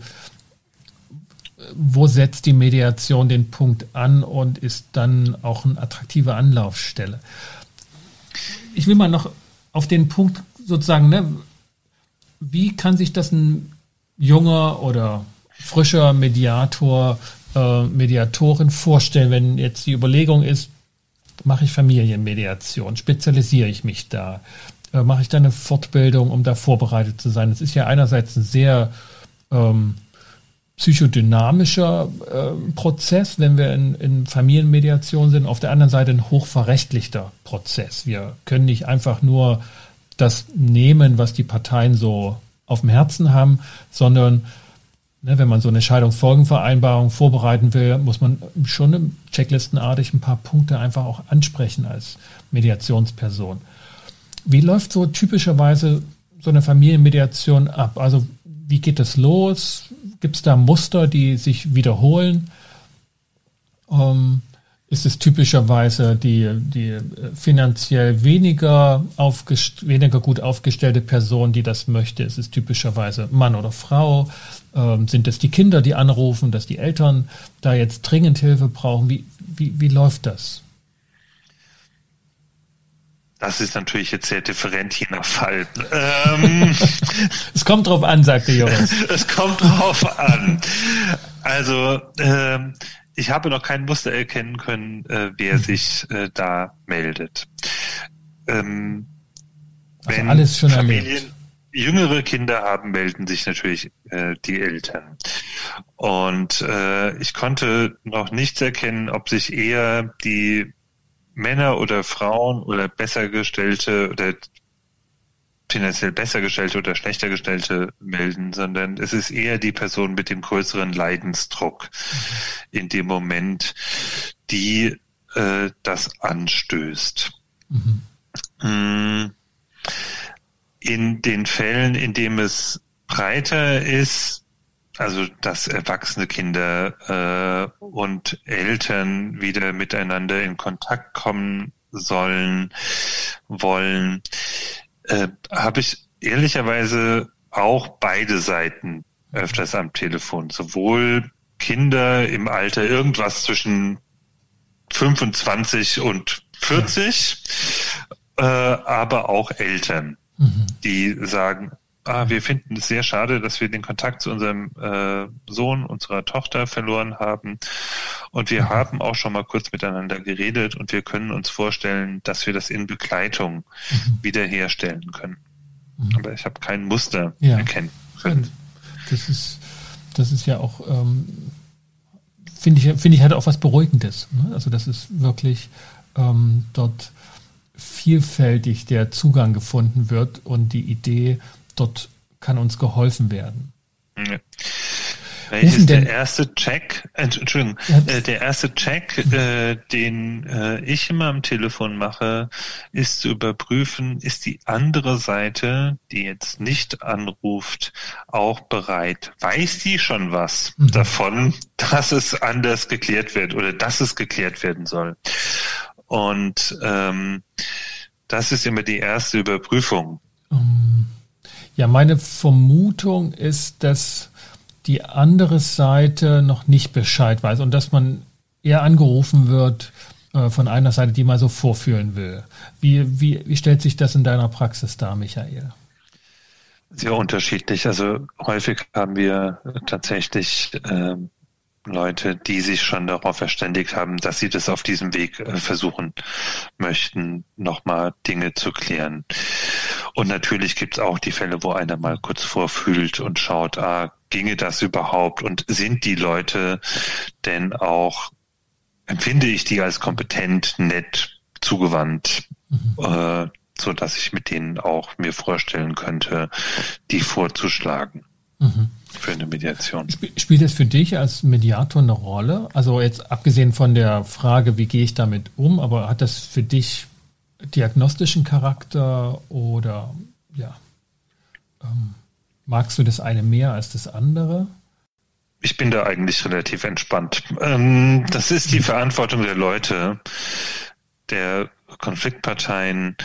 wo setzt die Mediation den Punkt an und ist dann auch eine attraktive Anlaufstelle? Ich will mal noch auf den Punkt sozusagen, ne, wie kann sich das ein junger oder frischer Mediator, äh, Mediatorin vorstellen, wenn jetzt die Überlegung ist, mache ich Familienmediation, spezialisiere ich mich da? Äh, mache ich da eine Fortbildung, um da vorbereitet zu sein. Das ist ja einerseits ein sehr ähm, psychodynamischer äh, Prozess, wenn wir in, in Familienmediation sind, auf der anderen Seite ein hochverrechtlichter Prozess. Wir können nicht einfach nur das nehmen, was die Parteien so auf dem Herzen haben, sondern ne, wenn man so eine Scheidungsfolgenvereinbarung vorbereiten will, muss man schon checklistenartig ein paar Punkte einfach auch ansprechen als Mediationsperson. Wie läuft so typischerweise so eine Familienmediation ab? Also wie geht das los? Gibt es da Muster, die sich wiederholen? Ähm, ist es typischerweise die, die finanziell weniger, weniger gut aufgestellte Person, die das möchte? Ist es typischerweise Mann oder Frau? Ähm, sind es die Kinder, die anrufen, dass die Eltern da jetzt dringend Hilfe brauchen? Wie, wie, wie läuft das? Das ist natürlich jetzt sehr different je nach Fall. Ähm, es kommt drauf an, sagte Joris. es kommt drauf an. Also ähm, ich habe noch kein Muster erkennen können, äh, wer mhm. sich äh, da meldet. Ähm, also alles schon Familien, erlebt. Jüngere Kinder haben, melden sich natürlich äh, die Eltern. Und äh, ich konnte noch nichts erkennen, ob sich eher die Männer oder Frauen oder besser gestellte oder finanziell besser gestellte oder schlechter gestellte melden, sondern es ist eher die Person mit dem größeren Leidensdruck in dem Moment, die äh, das anstößt. Mhm. Mm. In den Fällen, in dem es breiter ist, also dass erwachsene Kinder äh, und Eltern wieder miteinander in Kontakt kommen sollen, wollen, äh, habe ich ehrlicherweise auch beide Seiten öfters am Telefon. Sowohl Kinder im Alter irgendwas zwischen 25 und 40, äh, aber auch Eltern, mhm. die sagen, ah, wir finden es sehr schade, dass wir den Kontakt zu unserem äh, Sohn, unserer Tochter verloren haben. Und wir haben auch schon mal kurz miteinander geredet und wir können uns vorstellen, dass wir das in Begleitung mhm. wiederherstellen können. Mhm. Aber ich habe kein Muster ja. erkennen können. Das ist, das ist ja auch, ähm, finde ich, finde ich halt auch was Beruhigendes. Ne? Also das ist wirklich ähm, dort vielfältig der Zugang gefunden wird und die Idee, dort kann uns geholfen werden. Ja. Welches der erste Check, Entschuldigung, ja. äh, der erste Check, äh, den äh, ich immer am Telefon mache, ist zu überprüfen, ist die andere Seite, die jetzt nicht anruft, auch bereit? Weiß die schon was mhm. davon, dass es anders geklärt wird oder dass es geklärt werden soll? Und ähm, das ist immer die erste Überprüfung. Um ja, meine Vermutung ist, dass die andere Seite noch nicht Bescheid weiß und dass man eher angerufen wird äh, von einer Seite, die mal so vorfühlen will. Wie, wie, wie stellt sich das in deiner Praxis dar, Michael? Sehr unterschiedlich. Also häufig haben wir tatsächlich äh, Leute, die sich schon darauf verständigt haben, dass sie das auf diesem Weg äh, versuchen möchten, nochmal Dinge zu klären. Und natürlich gibt es auch die Fälle, wo einer mal kurz vorfühlt und schaut, ah, ginge das überhaupt? Und sind die Leute denn auch, empfinde ich die als kompetent, nett, zugewandt, mhm. äh, so dass ich mit denen auch mir vorstellen könnte, die vorzuschlagen. Mhm für eine Mediation. Spielt es für dich als Mediator eine Rolle? Also jetzt abgesehen von der Frage, wie gehe ich damit um, aber hat das für dich diagnostischen Charakter oder ja, ähm, magst du das eine mehr als das andere? Ich bin da eigentlich relativ entspannt. Ähm, das ist die Verantwortung der Leute, der Konfliktparteien,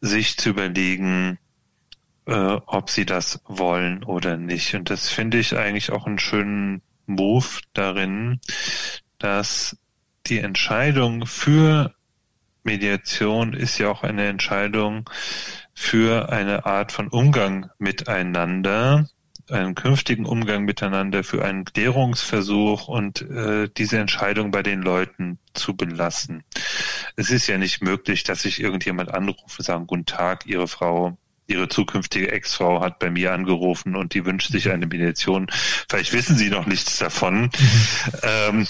sich zu überlegen, äh, ob sie das wollen oder nicht. Und das finde ich eigentlich auch einen schönen Move darin, dass die Entscheidung für Mediation ist ja auch eine Entscheidung für eine Art von Umgang miteinander, einen künftigen Umgang miteinander, für einen Klärungsversuch und äh, diese Entscheidung bei den Leuten zu belassen. Es ist ja nicht möglich, dass sich irgendjemand anrufe, sagen, guten Tag, Ihre Frau ihre zukünftige Ex-Frau hat bei mir angerufen und die wünscht sich eine Mediation. Vielleicht wissen Sie noch nichts davon. Mhm. Ähm,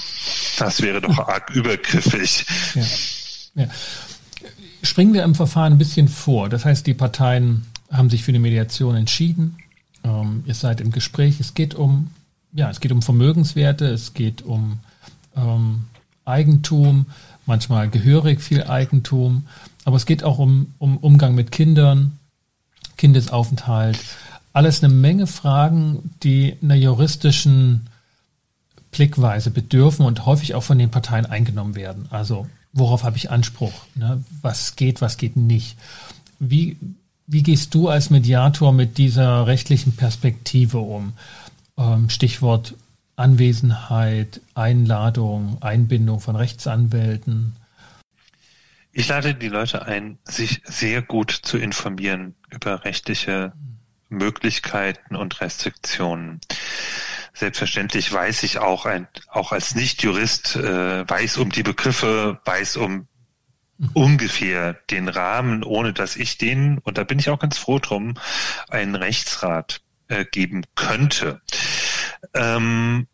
das wäre doch arg übergriffig. Ja. Ja. Springen wir im Verfahren ein bisschen vor. Das heißt, die Parteien haben sich für eine Mediation entschieden. Ähm, ihr seid im Gespräch. Es geht um, ja, es geht um Vermögenswerte, es geht um ähm, Eigentum, manchmal gehörig viel Eigentum, aber es geht auch um, um Umgang mit Kindern, Kindesaufenthalt. Alles eine Menge Fragen, die einer juristischen Blickweise bedürfen und häufig auch von den Parteien eingenommen werden. Also worauf habe ich Anspruch? Ne? Was geht, was geht nicht? Wie, wie gehst du als Mediator mit dieser rechtlichen Perspektive um? Ähm, Stichwort Anwesenheit, Einladung, Einbindung von Rechtsanwälten. Ich lade die Leute ein, sich sehr gut zu informieren über rechtliche Möglichkeiten und Restriktionen. Selbstverständlich weiß ich auch, ein, auch als Nichtjurist, äh, weiß um die Begriffe, weiß um ungefähr den Rahmen, ohne dass ich den, und da bin ich auch ganz froh drum, einen Rechtsrat äh, geben könnte. Ähm,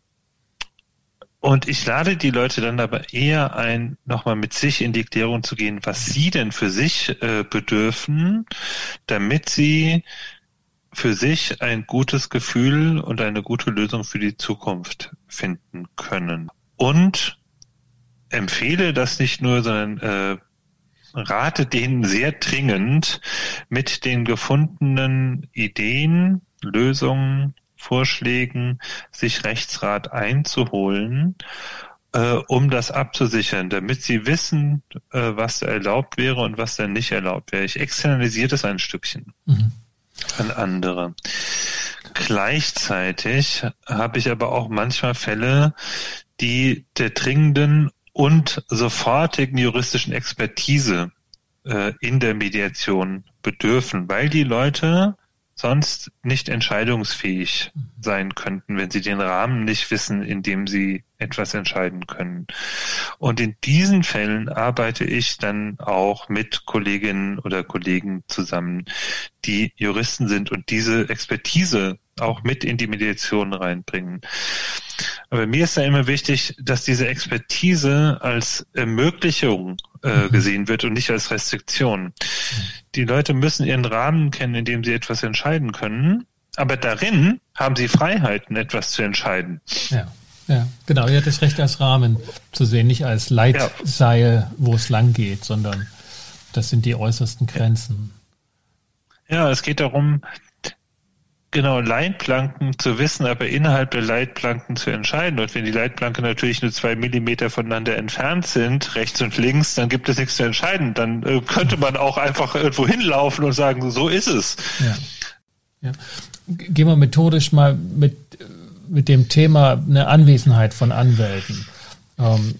und ich lade die Leute dann aber eher ein, nochmal mit sich in die Klärung zu gehen, was sie denn für sich äh, bedürfen, damit sie für sich ein gutes Gefühl und eine gute Lösung für die Zukunft finden können. Und empfehle das nicht nur, sondern äh, rate denen sehr dringend mit den gefundenen Ideen, Lösungen, Vorschlägen, sich Rechtsrat einzuholen, äh, um das abzusichern, damit sie wissen, äh, was erlaubt wäre und was da nicht erlaubt wäre. Ich externalisiere das ein Stückchen mhm. An andere. Gleichzeitig habe ich aber auch manchmal Fälle, die der dringenden und sofortigen juristischen Expertise äh, in der Mediation bedürfen, weil die Leute sonst nicht entscheidungsfähig sein könnten, wenn sie den Rahmen nicht wissen, in dem sie etwas entscheiden können. Und in diesen Fällen arbeite ich dann auch mit Kolleginnen oder Kollegen zusammen, die Juristen sind und diese Expertise auch mit in die Mediation reinbringen. Aber mir ist da immer wichtig, dass diese Expertise als Ermöglichung äh, mhm. gesehen wird und nicht als Restriktion. Die Leute müssen ihren Rahmen kennen, in dem sie etwas entscheiden können. Aber darin haben sie Freiheiten, etwas zu entscheiden. Ja. Ja, genau. Ihr habt das Recht als Rahmen zu sehen, nicht als Leitseil, wo es lang geht, sondern das sind die äußersten Grenzen. Ja, es geht darum, genau Leitplanken zu wissen, aber innerhalb der Leitplanken zu entscheiden. Und wenn die Leitplanken natürlich nur zwei Millimeter voneinander entfernt sind, rechts und links, dann gibt es nichts zu entscheiden. Dann äh, könnte man auch einfach irgendwo hinlaufen und sagen, so ist es. Ja. ja. Gehen wir methodisch mal mit, mit dem Thema eine Anwesenheit von Anwälten. Ähm,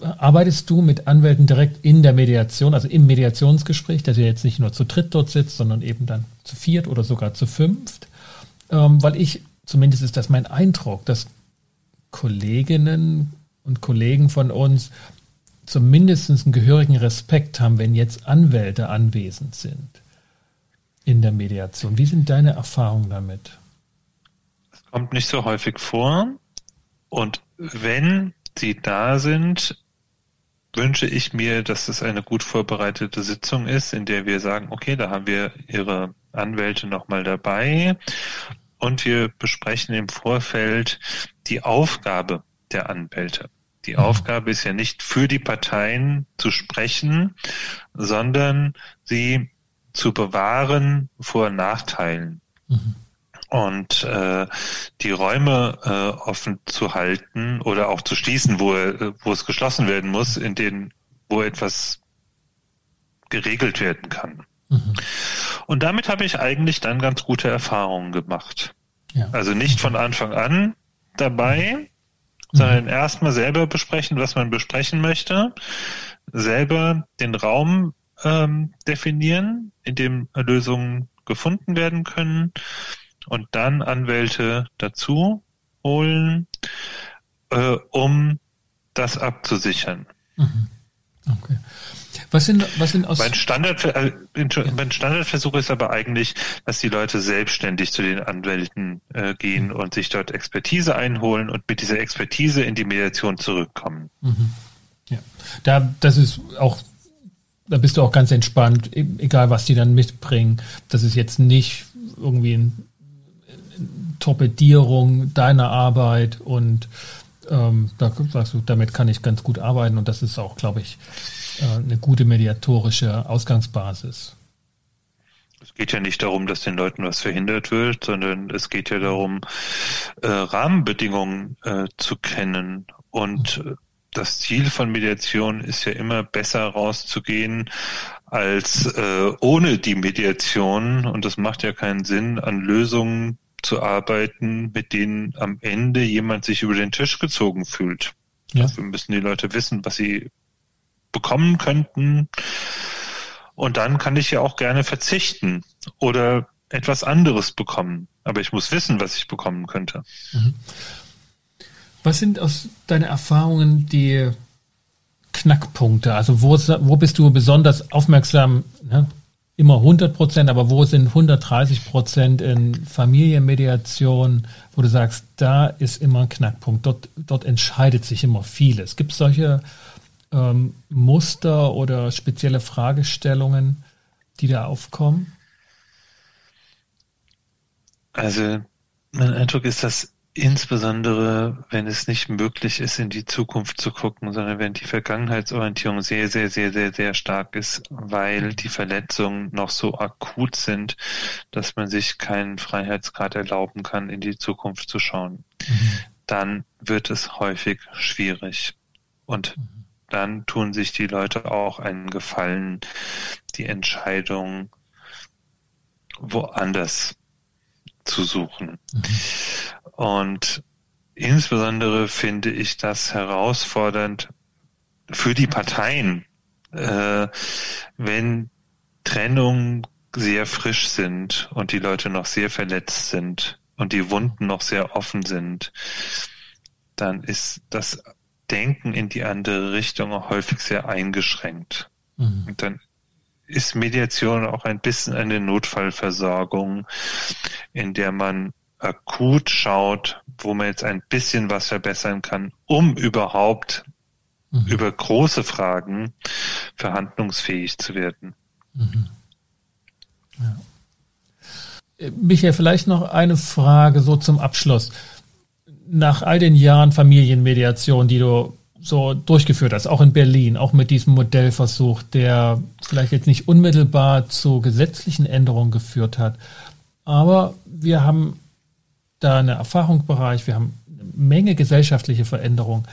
arbeitest du mit Anwälten direkt in der Mediation, also im Mediationsgespräch, dass ihr jetzt nicht nur zu dritt dort sitzt, sondern eben dann zu viert oder sogar zu fünft? Ähm, weil ich, zumindest ist das mein Eindruck, dass Kolleginnen und Kollegen von uns zumindest einen gehörigen Respekt haben, wenn jetzt Anwälte anwesend sind in der Mediation. Wie sind deine Erfahrungen damit? Kommt nicht so häufig vor. Und wenn sie da sind, wünsche ich mir, dass es eine gut vorbereitete Sitzung ist, in der wir sagen, okay, da haben wir Ihre Anwälte nochmal dabei und wir besprechen im Vorfeld die Aufgabe der Anwälte. Die mhm. Aufgabe ist ja nicht für die Parteien zu sprechen, sondern sie zu bewahren vor Nachteilen. Mhm und äh, die Räume äh, offen zu halten oder auch zu schließen, wo, wo es geschlossen werden muss, in denen, wo etwas geregelt werden kann. Mhm. Und damit habe ich eigentlich dann ganz gute Erfahrungen gemacht. Ja. Also nicht von Anfang an dabei, mhm. sondern erstmal selber besprechen, was man besprechen möchte, selber den Raum ähm, definieren, in dem Lösungen gefunden werden können und dann Anwälte dazu holen, äh, um das abzusichern. Mhm. Okay. Was sind, was sind aus mein, Standard, äh, mein Standardversuch ist aber eigentlich, dass die Leute selbstständig zu den Anwälten äh, gehen mhm. und sich dort Expertise einholen und mit dieser Expertise in die Mediation zurückkommen. Mhm. Ja, da, das ist auch, da bist du auch ganz entspannt, e-, egal was die dann mitbringen. Das ist jetzt nicht irgendwie ein Torpedierung deiner Arbeit und ähm, da sagst du, damit kann ich ganz gut arbeiten und das ist auch, glaube ich, äh, eine gute mediatorische Ausgangsbasis. Es geht ja nicht darum, dass den Leuten was verhindert wird, sondern es geht ja darum, äh, Rahmenbedingungen äh, zu kennen. Und mhm. das Ziel von Mediation ist ja immer besser rauszugehen als äh, ohne die Mediation. Und das macht ja keinen Sinn, an Lösungen zu arbeiten, mit denen am Ende jemand sich über den Tisch gezogen fühlt. Ja. Dafür müssen die Leute wissen, was sie bekommen könnten. Und dann kann ich ja auch gerne verzichten oder etwas anderes bekommen. Aber ich muss wissen, was ich bekommen könnte. Mhm. Was sind aus deinen Erfahrungen die Knackpunkte? Also wo, wo bist du besonders aufmerksam? Ne? Immer 100 Prozent, aber wo sind 130 Prozent in Familienmediation, wo du sagst, da ist immer ein Knackpunkt, dort, dort entscheidet sich immer vieles. Gibt es solche ähm, Muster oder spezielle Fragestellungen, die da aufkommen? Also mein Eindruck ist, dass insbesondere, wenn es nicht möglich ist, in die Zukunft zu gucken, sondern wenn die Vergangenheitsorientierung sehr, sehr, sehr, sehr, sehr stark ist, weil die Verletzungen noch so akut sind, dass man sich keinen Freiheitsgrad erlauben kann, in die Zukunft zu schauen, mhm. dann wird es häufig schwierig. Und mhm. dann tun sich die Leute auch einen Gefallen, die Entscheidung woanders zu suchen. Mhm. Und insbesondere finde ich das herausfordernd für die Parteien, äh, wenn Trennungen sehr frisch sind und die Leute noch sehr verletzt sind und die Wunden noch sehr offen sind, dann ist das Denken in die andere Richtung auch häufig sehr eingeschränkt. Mhm. Und dann ist Mediation auch ein bisschen eine Notfallversorgung, in der man akut schaut, wo man jetzt ein bisschen was verbessern kann, um überhaupt mhm. über große Fragen verhandlungsfähig zu werden. Mhm. Ja. Michael, vielleicht noch eine Frage so zum Abschluss. Nach all den Jahren Familienmediation, die du so durchgeführt hast, auch in Berlin, auch mit diesem Modellversuch, der vielleicht jetzt nicht unmittelbar zu gesetzlichen Änderungen geführt hat, aber wir haben da eine Erfahrungsbereich, wir haben eine Menge gesellschaftliche Veränderungen.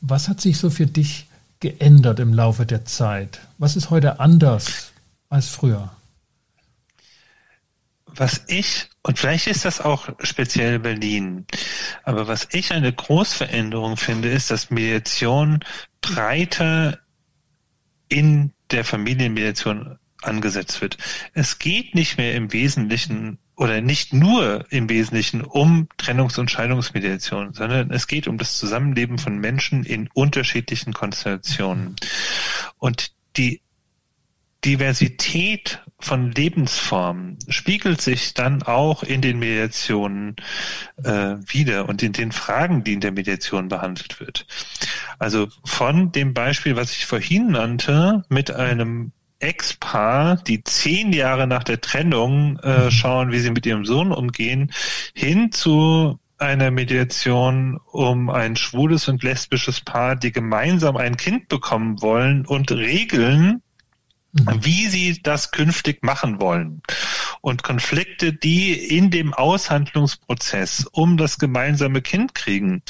Was hat sich so für dich geändert im Laufe der Zeit? Was ist heute anders als früher? Was ich, und vielleicht ist das auch speziell Berlin, aber was ich eine Großveränderung finde, ist, dass Mediation breiter in der Familienmediation angesetzt wird. Es geht nicht mehr im Wesentlichen oder nicht nur im Wesentlichen um Trennungs- und Scheidungsmediation, sondern es geht um das Zusammenleben von Menschen in unterschiedlichen Konstellationen. Und die Diversität von Lebensformen spiegelt sich dann auch in den Mediationen äh, wieder und in den Fragen, die in der Mediation behandelt wird. Also von dem Beispiel, was ich vorhin nannte, mit einem Ex-Paar, die zehn Jahre nach der Trennung äh, mhm. schauen, wie sie mit ihrem Sohn umgehen, hin zu einer Mediation um ein schwules und lesbisches Paar, die gemeinsam ein Kind bekommen wollen und regeln. Wie sie das künftig machen wollen. Und Konflikte, die in dem Aushandlungsprozess um das gemeinsame Kind kriegen,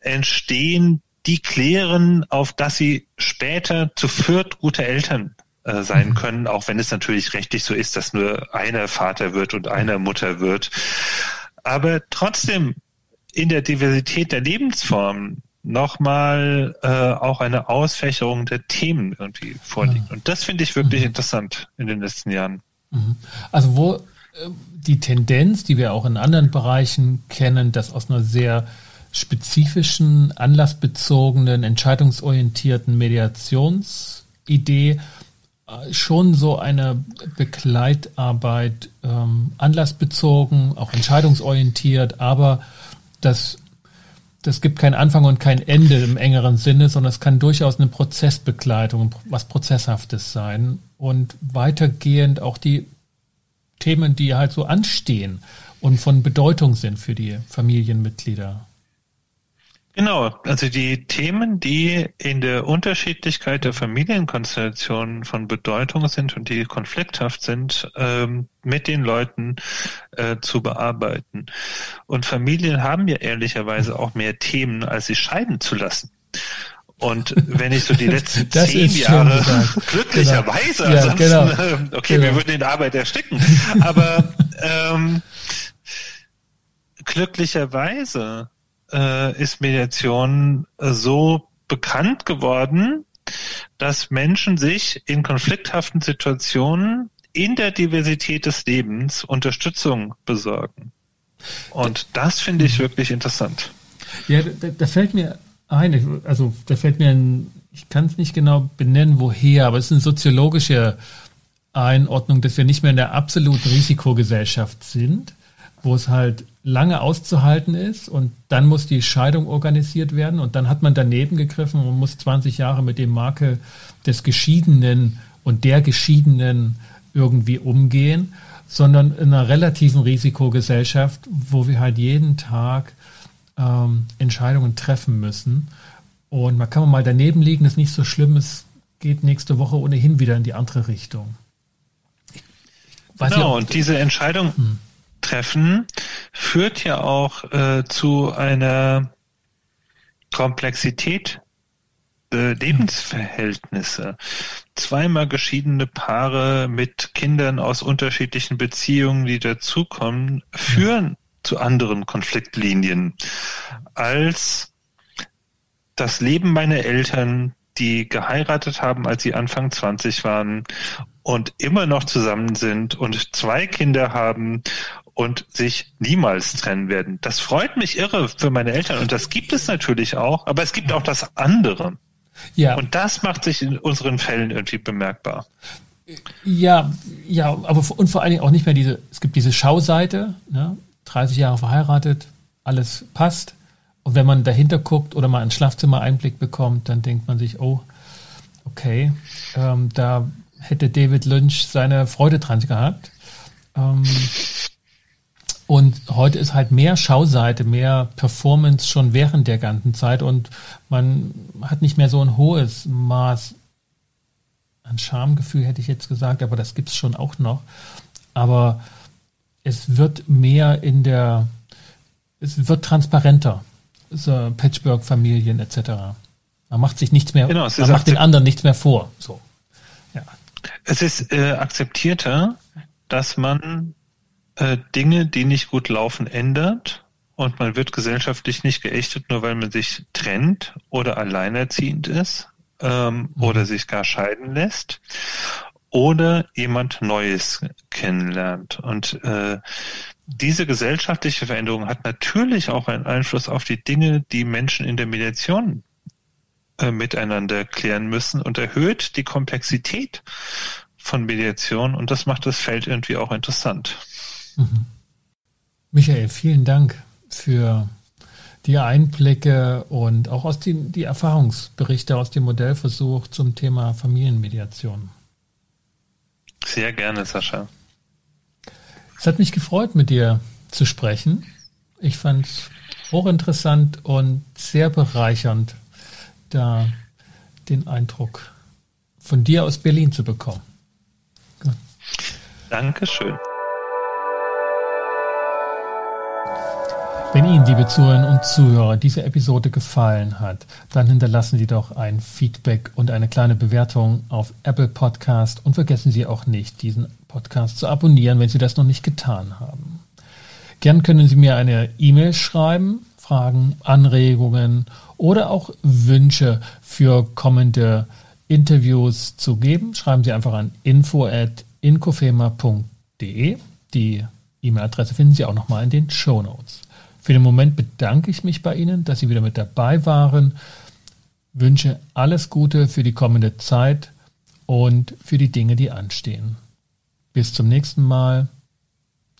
entstehen, die klären, auf dass sie später zu viert gute Eltern äh, sein mhm. können, auch wenn es natürlich rechtlich so ist, dass nur einer Vater wird und einer Mutter wird. Aber trotzdem in der Diversität der Lebensformen nochmal äh, auch eine Ausfächerung der Themen irgendwie vorliegt. Und das finde ich wirklich mhm. interessant in den letzten Jahren. Mhm. Also wo äh, die Tendenz, die wir auch in anderen Bereichen kennen, dass aus einer sehr spezifischen, anlassbezogenen, entscheidungsorientierten Mediationsidee äh, schon so eine Begleitarbeit ähm, anlassbezogen, auch entscheidungsorientiert, aber das, das gibt kein Anfang und kein Ende im engeren Sinne, sondern es kann durchaus eine Prozessbegleitung, was Prozesshaftes sein und weitergehend auch die Themen, die halt so anstehen und von Bedeutung sind für die Familienmitglieder. Genau, also die Themen, die in der Unterschiedlichkeit der Familienkonstellationen von Bedeutung sind und die konflikthaft sind, ähm, mit den Leuten äh, zu bearbeiten. Und Familien haben ja ehrlicherweise auch mehr Themen, als sie scheiden zu lassen. Und wenn ich so die letzten zehn Jahre glücklicherweise, genau. ansonsten, ja, genau. okay, genau. wir würden in Arbeit ersticken, aber ähm, glücklicherweise äh, ist Mediation äh, so bekannt geworden, dass Menschen sich in konflikthaften Situationen in der Diversität des Lebens Unterstützung besorgen. Und das finde ich wirklich interessant. Ja, da, da fällt mir ein, also da fällt mir ein, ich kann es nicht genau benennen, woher, aber es ist eine soziologische Einordnung, dass wir nicht mehr in der absoluten Risikogesellschaft sind, wo es halt lange auszuhalten ist und dann muss die Scheidung organisiert werden und dann hat man daneben gegriffen und muss 20 Jahre mit dem Makel des Geschiedenen und der Geschiedenen irgendwie umgehen, sondern in einer relativen Risikogesellschaft, wo wir halt jeden Tag ähm, Entscheidungen treffen müssen. Und man kann mal daneben liegen, ist nicht so schlimm, es geht nächste Woche ohnehin wieder in die andere Richtung. genau, und diese Entscheidung hm. Treffen führt ja auch äh, zu einer Komplexität äh, Lebensverhältnisse. Zweimal geschiedene Paare mit Kindern aus unterschiedlichen Beziehungen, die dazukommen, führen zu anderen Konfliktlinien als das Leben meiner Eltern, die geheiratet haben, als sie Anfang 20 waren und immer noch zusammen sind und zwei Kinder haben und sich niemals trennen werden. Das freut mich irre für meine Eltern und das gibt es natürlich auch, aber es gibt auch das andere. Ja. Und das macht sich in unseren Fällen irgendwie bemerkbar. Ja, ja, aber und vor allen Dingen auch nicht mehr diese, es gibt diese Schauseite, ne? 30 Jahre verheiratet, alles passt. Und wenn man dahinter guckt oder mal ins Schlafzimmer Einblick bekommt, dann denkt man sich, oh, okay, ähm, da hätte David Lynch seine Freude dran gehabt. Ähm, und heute ist halt mehr Schauseite, mehr Performance schon während der ganzen Zeit und man hat nicht mehr so ein hohes Maß an Schamgefühl, hätte ich jetzt gesagt, aber das gibt es schon auch noch. Aber es wird mehr in der, es wird transparenter, so Patchwork-Familien etc. Man macht sich nichts mehr, genau, man macht den anderen nichts mehr vor. So. Ja. Es ist äh, akzeptierter, dass man äh, Dinge, die nicht gut laufen, ändert und man wird gesellschaftlich nicht geächtet, nur weil man sich trennt oder alleinerziehend ist ähm, mhm. oder sich gar scheiden lässt oder jemand Neues kennenlernt. Und äh, diese gesellschaftliche Veränderung hat natürlich auch einen Einfluss auf die Dinge, die Menschen in der Mediation äh, miteinander klären müssen und erhöht die Komplexität von Mediation und das macht das Feld irgendwie auch interessant. Mhm. Michael, vielen Dank für die Einblicke und auch aus den, die Erfahrungsberichte aus dem Modellversuch zum Thema Familienmediation. Sehr gerne, Sascha. Es hat mich gefreut, mit dir zu sprechen. Ich fand es hochinteressant und sehr bereichernd, da den Eindruck von dir aus Berlin zu bekommen. Dankeschön. Wenn Ihnen, liebe Zuhörerinnen und Zuhörer, diese Episode gefallen hat, dann hinterlassen Sie doch ein Feedback und eine kleine Bewertung auf Apple Podcast und vergessen Sie auch nicht, diesen Podcast zu abonnieren, wenn Sie das noch nicht getan haben. Gern können Sie mir eine E-Mail schreiben, Fragen, Anregungen oder auch Wünsche für kommende Interviews zu geben. Schreiben Sie einfach an info@inkofema.de. Die E-Mail-Adresse finden Sie auch nochmal in den Show Notes. Für den Moment bedanke ich mich bei Ihnen, dass Sie wieder mit dabei waren. Wünsche alles Gute für die kommende Zeit und für die Dinge, die anstehen. Bis zum nächsten Mal.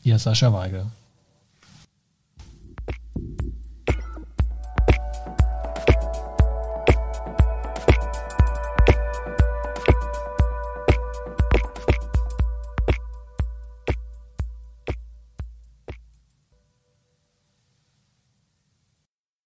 Ihr Sascha Weigel.